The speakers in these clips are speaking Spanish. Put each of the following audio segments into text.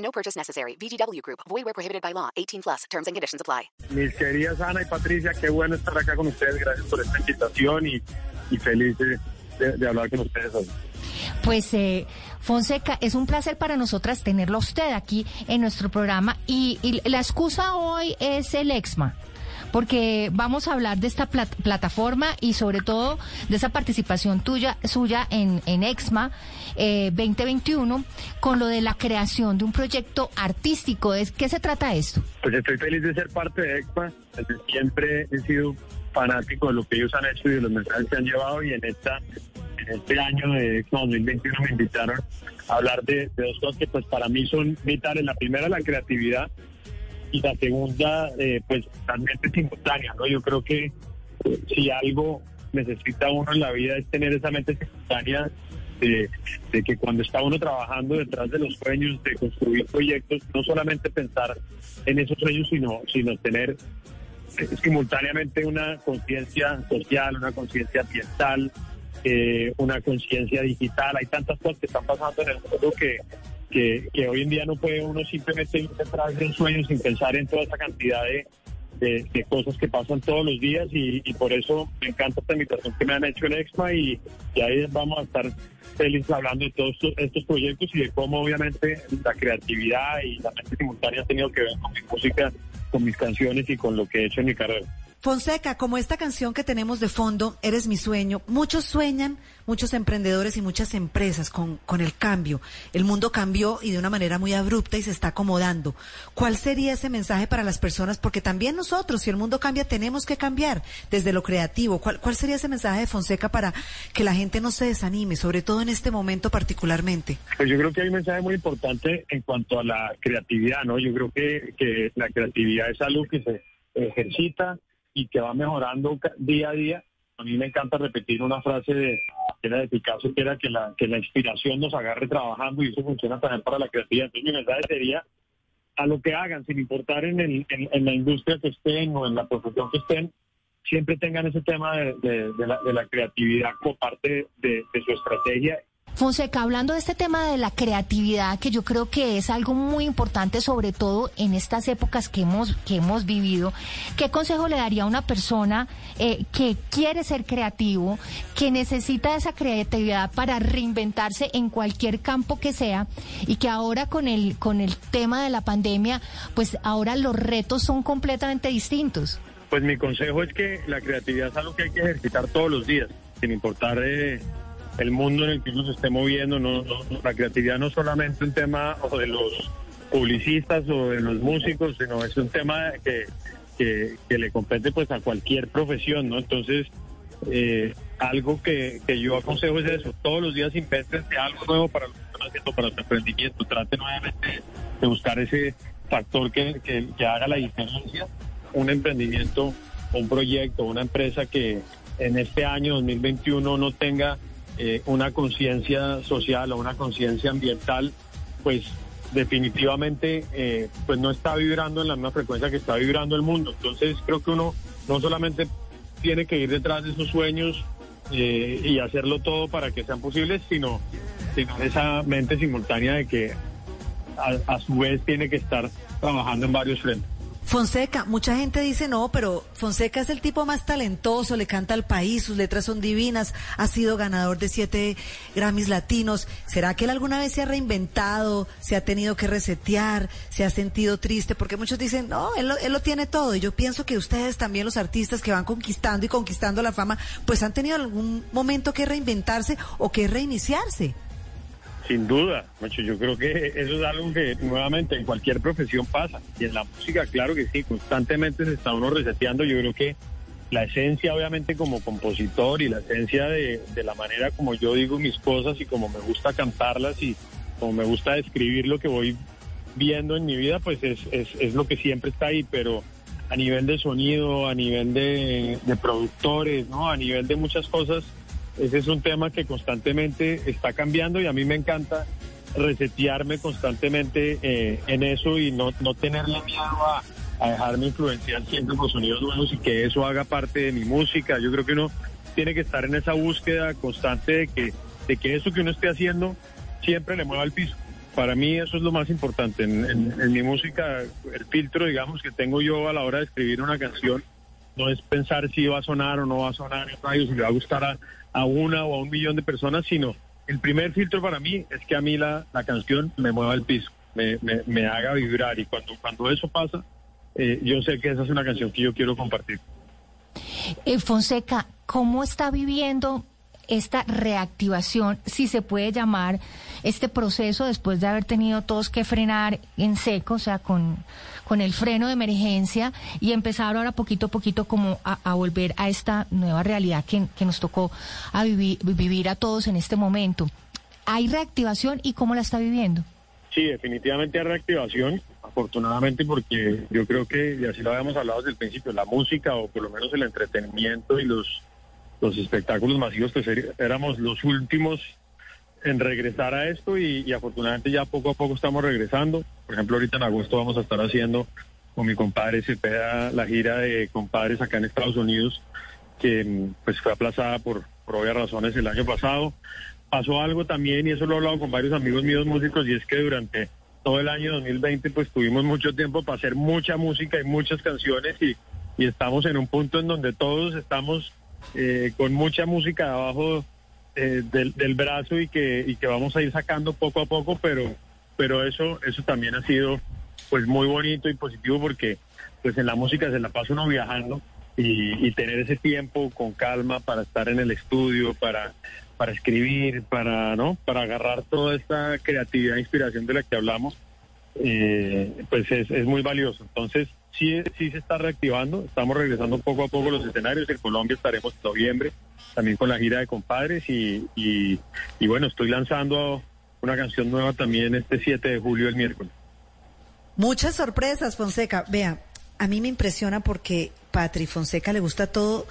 No purchase necessary. VGW Group. Void where prohibited by law. 18 plus. Terms and conditions apply. Mis queridas Ana y Patricia, qué bueno estar acá con ustedes. Gracias por esta invitación y, y feliz de, de- de hablar con ustedes hoy. Pues eh, Fonseca, es un placer para nosotras tenerlo a usted aquí en nuestro programa y, y la excusa hoy es el EXMA. Porque vamos a hablar de esta plat- plataforma y sobre todo de esa participación tuya, suya en, en EXMA eh, 2021 con lo de la creación de un proyecto artístico. ¿De qué se trata esto? Pues estoy feliz de ser parte de. Desde siempre he sido fanático de lo que ellos han hecho y de los mensajes que han llevado. Y en esta en este año de EXPA 2021 me invitaron a hablar de, de dos cosas que pues para mí son vitales. La primera, la creatividad. Y la segunda, eh, pues realmente simultánea. ¿no? Yo creo que eh, si algo necesita uno en la vida es tener esa mente simultánea de, de que cuando está uno trabajando detrás de los sueños, de construir proyectos, no solamente pensar en esos sueños, sino, sino tener eh, simultáneamente una conciencia social, una conciencia ambiental, eh, una conciencia digital. Hay tantas cosas que están pasando en el mundo que, que, hoy en día no puede uno simplemente detrás de un sueño sin pensar en toda esa cantidad de, de, cosas que pasan todos los días y, y por eso me encanta esta invitación que me han hecho en Exma y, y ahí vamos a estar felices hablando de todos estos, estos proyectos y de cómo obviamente la creatividad y la mente simultánea ha tenido que ver con mi música, con mis canciones y con lo que he hecho en mi carrera. Fonseca, como esta canción que tenemos de fondo, Eres mi sueño, muchos sueñan, muchos emprendedores y muchas empresas con, con el cambio. El mundo cambió y de una manera muy abrupta y se está acomodando. ¿Cuál sería ese mensaje para las personas? Porque también nosotros, si el mundo cambia, tenemos que cambiar desde lo creativo. ¿Cuál, cuál sería ese mensaje de Fonseca para que la gente no se desanime, sobre todo en este momento particularmente? Pues yo creo que hay un mensaje muy importante en cuanto a la creatividad, ¿no? Yo creo que, que la creatividad es algo que se ejercita y que va mejorando día a día. A mí me encanta repetir una frase de, que era de Picasso, que era que la, que la inspiración nos agarre trabajando y eso funciona también para la creatividad. Entonces mi mensaje sería a lo que hagan, sin importar en, el, en, la industria que estén o en la profesión que estén, siempre tengan ese tema de, de- la, creatividad como parte de su estrategia Fonseca, hablando de este tema de la creatividad, que yo creo que es algo muy importante, sobre todo en estas épocas que hemos, que hemos vivido, ¿qué consejo le daría a una persona eh, que quiere ser creativo, que necesita esa creatividad para reinventarse en cualquier campo que sea y que ahora con el, con el tema de la pandemia, pues ahora los retos son completamente distintos? Pues mi consejo es que la creatividad es algo que hay que ejercitar todos los días, sin importar eh, el mundo en el que uno se esté moviendo. No, la creatividad no es solamente un tema o de los publicistas o de los músicos, sino es un tema que, que, le compete pues a cualquier profesión, ¿no? Entonces, eh, algo que, que yo aconsejo es eso, todos los días invéntense algo nuevo para lo que están haciendo, para su emprendimiento, traten nuevamente de buscar ese factor que, que, que haga la diferencia, un emprendimiento, un proyecto, una empresa que en este año 2021 no tenga eh, una conciencia social o una conciencia ambiental, pues definitivamente eh, pues no está vibrando en la misma frecuencia que está vibrando el mundo. Entonces creo que uno no solamente tiene que ir detrás de sus sueños eh, y hacerlo todo para que sean posibles, sino, sino esa mente simultánea de que a, a su vez tiene que estar trabajando en varios frentes. Fonseca, mucha gente dice no, pero Fonseca es el tipo más talentoso, le canta al país, sus letras son divinas, ha sido ganador de siete Grammys latinos. ¿Será que él alguna vez se ha reinventado, se ha tenido que resetear, se ha sentido triste? Porque muchos dicen, no, él lo, él lo tiene todo. Y yo pienso que ustedes también, los artistas que van conquistando y conquistando la fama, pues han tenido algún momento que reinventarse o que reiniciarse. Sin duda. Yo creo que eso es algo que nuevamente en cualquier profesión pasa. Y en la música, claro que sí, constantemente se está uno reseteando. Yo creo que la esencia, obviamente, como compositor y la esencia de, la manera como yo digo mis cosas y como me gusta cantarlas y como me gusta describir lo que voy viendo en mi vida, pues es, es, es lo que siempre está ahí, pero a nivel de sonido, a nivel de, de productores, ¿no? A nivel de muchas cosas, ese es un tema que constantemente está cambiando y a mí me encanta resetearme constantemente eh, en eso y no, no tenerle miedo a, a dejarme influenciar siempre por sonidos nuevos y que eso haga parte de mi música. Yo creo que uno tiene que estar en esa búsqueda constante de que, de que eso que uno esté haciendo siempre le mueva el piso. Para mí eso es lo más importante. En, en- en mi música, el filtro, digamos, que tengo yo a la hora de escribir una canción, no es pensar si va a sonar o no va a sonar en radio, si le va a gustar a, una o a un millón de personas, sino el primer filtro para mí es que a mí la, la canción me mueva el piso, me, me, me haga vibrar y cuando, cuando eso pasa, eh, yo sé que esa es una canción que yo quiero compartir. Eh, Fonseca, ¿cómo está viviendo esta reactivación, si se puede llamar, este proceso después de haber tenido todos que frenar en seco, o sea, con, con el freno de emergencia y empezar ahora poquito a poquito como a, a volver a esta nueva realidad que, que nos tocó a vivir, vivir a todos en este momento? ¿Hay reactivación y cómo la está viviendo? Sí, definitivamente hay reactivación, afortunadamente porque yo creo que, y así lo habíamos hablado desde el principio, la música o por lo menos el entretenimiento y los, los espectáculos masivos, pues er- éramos los últimos en regresar a esto y, y afortunadamente ya poco a poco estamos regresando. Por ejemplo, ahorita en agosto vamos a estar haciendo con mi compadre Cepeda la gira de compadres acá en Estados Unidos, que mm, pues fue aplazada por, por obvias razones el año pasado. Pasó algo también, y eso lo he hablado con varios amigos míos músicos, y es que durante todo el año 2020 pues tuvimos mucho tiempo para hacer mucha música y muchas canciones y, y estamos en un punto en donde todos estamos eh, con mucha música abajo eh, del, brazo y que, y que vamos a ir sacando poco a poco, pero, pero eso, eso también ha sido pues muy bonito y positivo porque pues en la música se la pasa uno viajando y, y tener ese tiempo con calma para estar en el estudio, para, para escribir, para, ¿no? para agarrar toda esta creatividad e inspiración de la que hablamos, eh, pues es, es muy valioso. Entonces, sí, sí se está reactivando, estamos regresando poco a poco los escenarios. En Colombia estaremos en noviembre, también con la gira de compadres y, y, y bueno, estoy lanzando una canción nueva también este 7 de julio, el miércoles. Muchas sorpresas, Fonseca. Vea, a mí me impresiona porque Patri Fonseca le gusta todo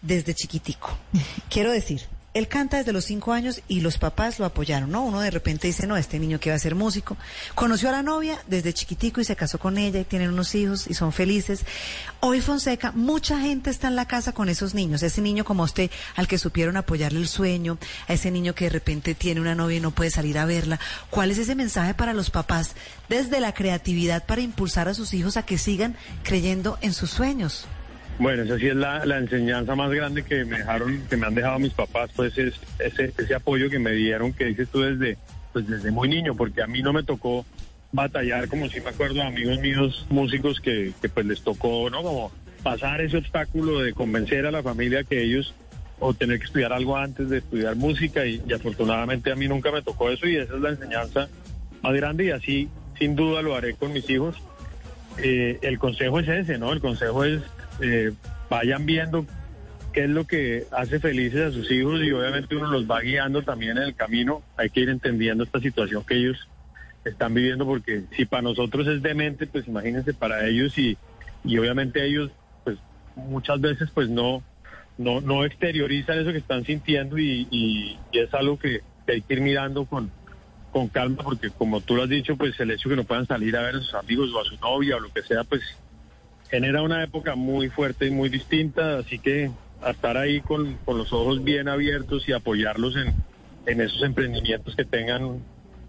desde chiquitico. Quiero decir, él canta desde los cinco años y los papás lo apoyaron, ¿no? Uno de repente dice, no, este niño que va a ser músico. Conoció a la novia desde chiquitico y se casó con ella y tienen unos hijos y son felices. Hoy Fonseca, mucha gente está en la casa con esos niños. Ese niño como usted, al que supieron apoyarle el sueño, a ese niño que de repente tiene una novia y no puede salir a verla. ¿Cuál es ese mensaje para los papás desde la creatividad para impulsar a sus hijos a que sigan creyendo en sus sueños? Bueno, esa sí es la, enseñanza más grande que me dejaron, que me han dejado mis papás, pues es ese, ese apoyo que me dieron, que dices tú desde, pues desde muy niño, porque a mí no me tocó batallar, como si me acuerdo de amigos míos músicos que, que pues les tocó, ¿no? Como pasar ese obstáculo de convencer a la familia que ellos o tener que estudiar algo antes de estudiar música y, y afortunadamente a mí nunca me tocó eso y esa es la enseñanza más grande y así sin duda lo haré con mis hijos. Eh, el consejo es ese, ¿no? El consejo es eh, vayan viendo qué es lo que hace felices a sus hijos y obviamente uno los va guiando también en el camino. Hay que ir entendiendo esta situación que ellos están viviendo porque si para nosotros es demente, pues imagínense para ellos y, y obviamente ellos pues muchas veces pues no, no, no exteriorizan eso que están sintiendo y, es algo que, que hay que ir mirando con, con calma porque como tú lo has dicho, pues el hecho que no puedan salir a ver a sus amigos o a su novia o lo que sea, pues genera una época muy fuerte y muy distinta, así que a estar ahí con, con los ojos bien abiertos y apoyarlos en, en esos emprendimientos que tengan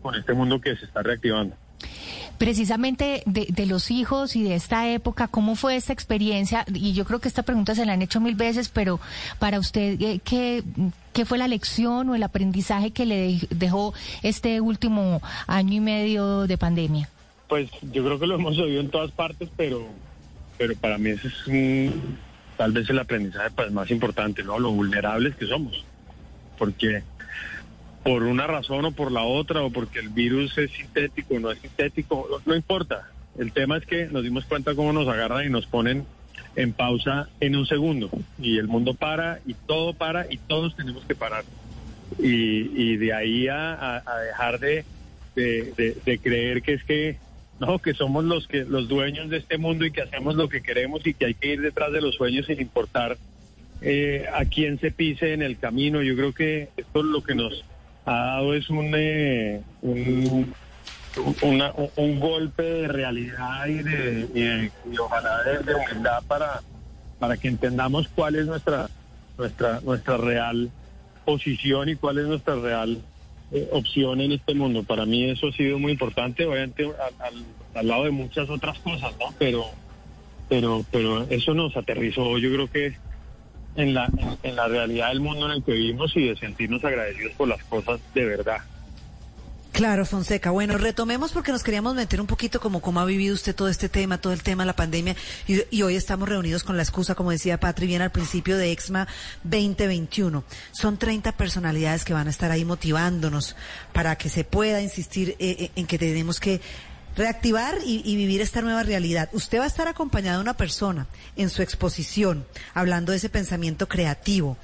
con este mundo que se está reactivando. Precisamente de, de los hijos y de esta época, ¿cómo fue esta experiencia? Y yo creo que esta pregunta se la han hecho mil veces, pero para usted, eh, ¿qué, qué fue la lección o el aprendizaje que le dej- dejó este último año y medio de pandemia? Pues yo creo que lo hemos oído en todas partes, pero, pero para mí ese es un- tal vez el aprendizaje pues, más importante, ¿no? Lo vulnerables que somos. Porque por una razón o por la otra, o porque el virus es sintético o no es sintético, no, importa. El tema es que nos dimos cuenta cómo nos agarran y nos ponen en pausa en un segundo. Y el mundo para y todo para y todos tenemos que parar. Y, y de ahí a, a- dejar de, de, de- de creer que es que no, que somos los que los dueños de este mundo y que hacemos lo que queremos y que hay que ir detrás de los sueños sin importar eh, a quién se pise en el camino. Yo creo que esto lo que nos ha dado es un, eh, un, una- un golpe de realidad y, de, y, ojalá de, de humildad para, para que entendamos cuál es nuestra, nuestra, nuestra real posición y cuál es nuestra real eh, opción en este mundo. Para mí eso ha sido muy importante, obviamente al, al- lado de muchas otras cosas, ¿no? Pero, pero, pero eso nos aterrizó, yo creo que en la, en la realidad del mundo en el que vivimos y de sentirnos agradecidos por las cosas de verdad. Claro, Fonseca. Bueno, retomemos porque nos queríamos meter un poquito como cómo ha vivido usted todo este tema, todo el tema de la pandemia. Y, hoy estamos reunidos con la excusa, como decía Patri bien al principio, de EXMA 2021. Son 30 personalidades que van a estar ahí motivándonos para que se pueda insistir eh, eh, en que tenemos que reactivar y vivir esta nueva realidad. Usted va a estar acompañado de una persona en su exposición, hablando de ese pensamiento creativo.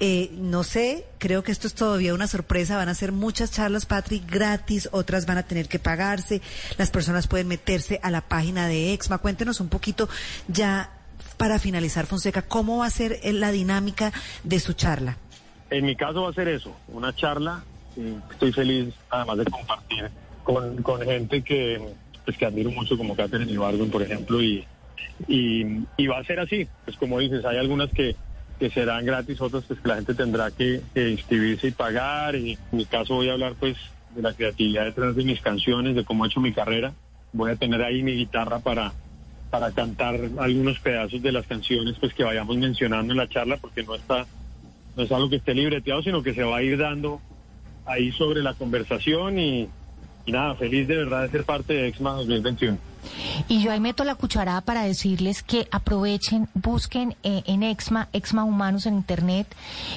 Eh, no sé, creo que esto es todavía una sorpresa. Van a ser muchas charlas, Patrick, gratis, otras van a tener que pagarse. Las personas pueden meterse a la página de EXMA. Cuéntenos un poquito ya para finalizar, Fonseca, cómo va a ser eh, la dinámica de su charla. En mi caso va a ser eso, una charla. Estoy feliz además de compartir con, con gente que, pues, que admiro mucho como Catherine Ibargüen, por ejemplo, y, y, y va a ser así. Pues como dices, hay algunas que, que serán gratis, otras pues que la gente tendrá que, que inscribirse y pagar. Y en mi caso voy a hablar pues de la creatividad detrás de mis canciones, de cómo he hecho mi carrera. Voy a tener ahí mi guitarra para para cantar algunos pedazos de las canciones pues que vayamos mencionando en la charla porque no está no es algo que esté libreteado sino que se va a ir dando ahí sobre la conversación y, y nada feliz de verdad de ser parte de Exma 2021 Y yo ahí meto la cucharada para decirles que aprovechen, busquen eh, en Exma, Exma Humanos en Internet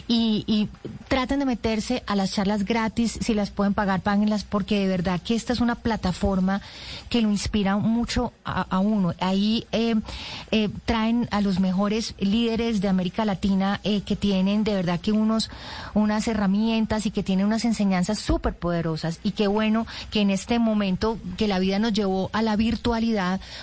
y, traten de meterse a las charlas gratis. Si las pueden pagar, páguenlas porque de verdad que esta es una plataforma que lo inspira mucho a, a uno. Ahí eh, eh, traen a los mejores líderes de América Latina eh, que tienen de verdad que unos unas herramientas y que tienen unas enseñanzas súper poderosas y qué bueno que en este momento que la vida nos llevó a la virtualidad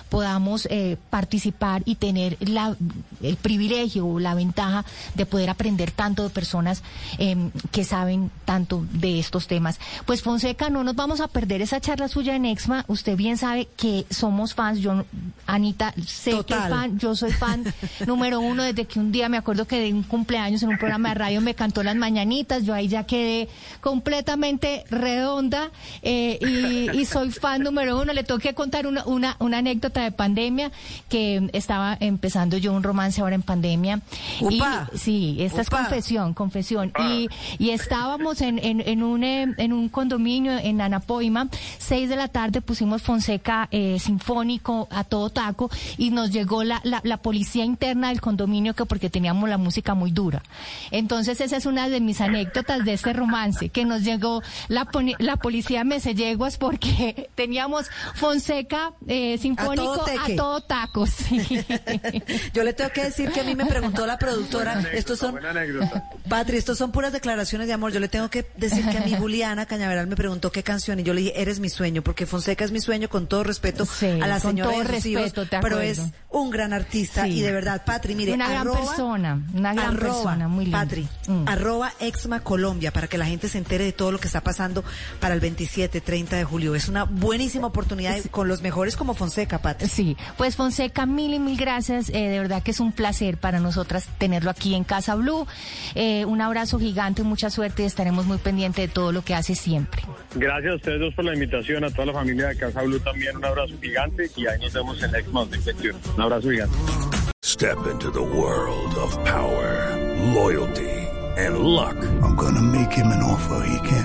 podamos eh, participar y tener la, el privilegio o la ventaja de poder aprender tanto de personas eh, que saben tanto de estos temas. Pues Fonseca, no nos vamos a perder esa charla suya en Exma. Usted bien sabe que somos fans. Yo, Anita, sé que es fan. Yo soy fan número uno desde que un día me acuerdo que de un cumpleaños en un programa de radio me cantó las mañanitas. Yo ahí ya quedé completamente redonda eh, y, y soy fan número uno. Le tengo que contar una, una, una anécdota de pandemia que estaba empezando yo un romance ahora en pandemia. Upa. Y, sí, esta es confesión, confesión. Y, y estábamos en, en, en un, eh, en un condominio en Anapoima, seis de la tarde pusimos Fonseca eh, Sinfónico a todo taco y nos llegó la, la, la policía interna del condominio que porque teníamos la música muy dura. Entonces esa es una de mis anécdotas de este romance, que nos llegó la, poni- la policía Meselleguas porque teníamos Fonseca eh, Sinfónico todo teque. a todo taco. sí. Yo le tengo que decir que a mí me preguntó la productora, estos son, buena anécdota. Patri, estos son puras declaraciones de amor. Yo le tengo que decir que a mí Juliana Cañaveral me preguntó qué canción y yo le dije, eres mi sueño, porque Fonseca es mi sueño con todo respeto Sí, a la con señora todo a sus hijos, respeto, te pero es un gran artista Sí. y de verdad, Patri, mire, Una gran arroba- persona, una gran arroba, persona, muy linda. Patri, Mm. arroba Exma Colombia, para que la gente se entere de todo lo que está pasando para el 27, 30 de julio. Es una buenísima oportunidad con los mejores como Fonseca, Patri. Sí, pues Fonseca, mil y mil gracias. Eh, de verdad que es un placer para nosotras tenerlo aquí en Casa Blue. Eh, un abrazo gigante, mucha suerte y estaremos muy pendientes de todo lo que hace siempre. gracias a ustedes dos por la invitación a toda la familia de Casa Blue también un abrazo gigante y ahí nos vemos en Exma 2021 un abrazo gigante Step into the world of power, loyalty, and luck. I'm gonna make him an offer he can't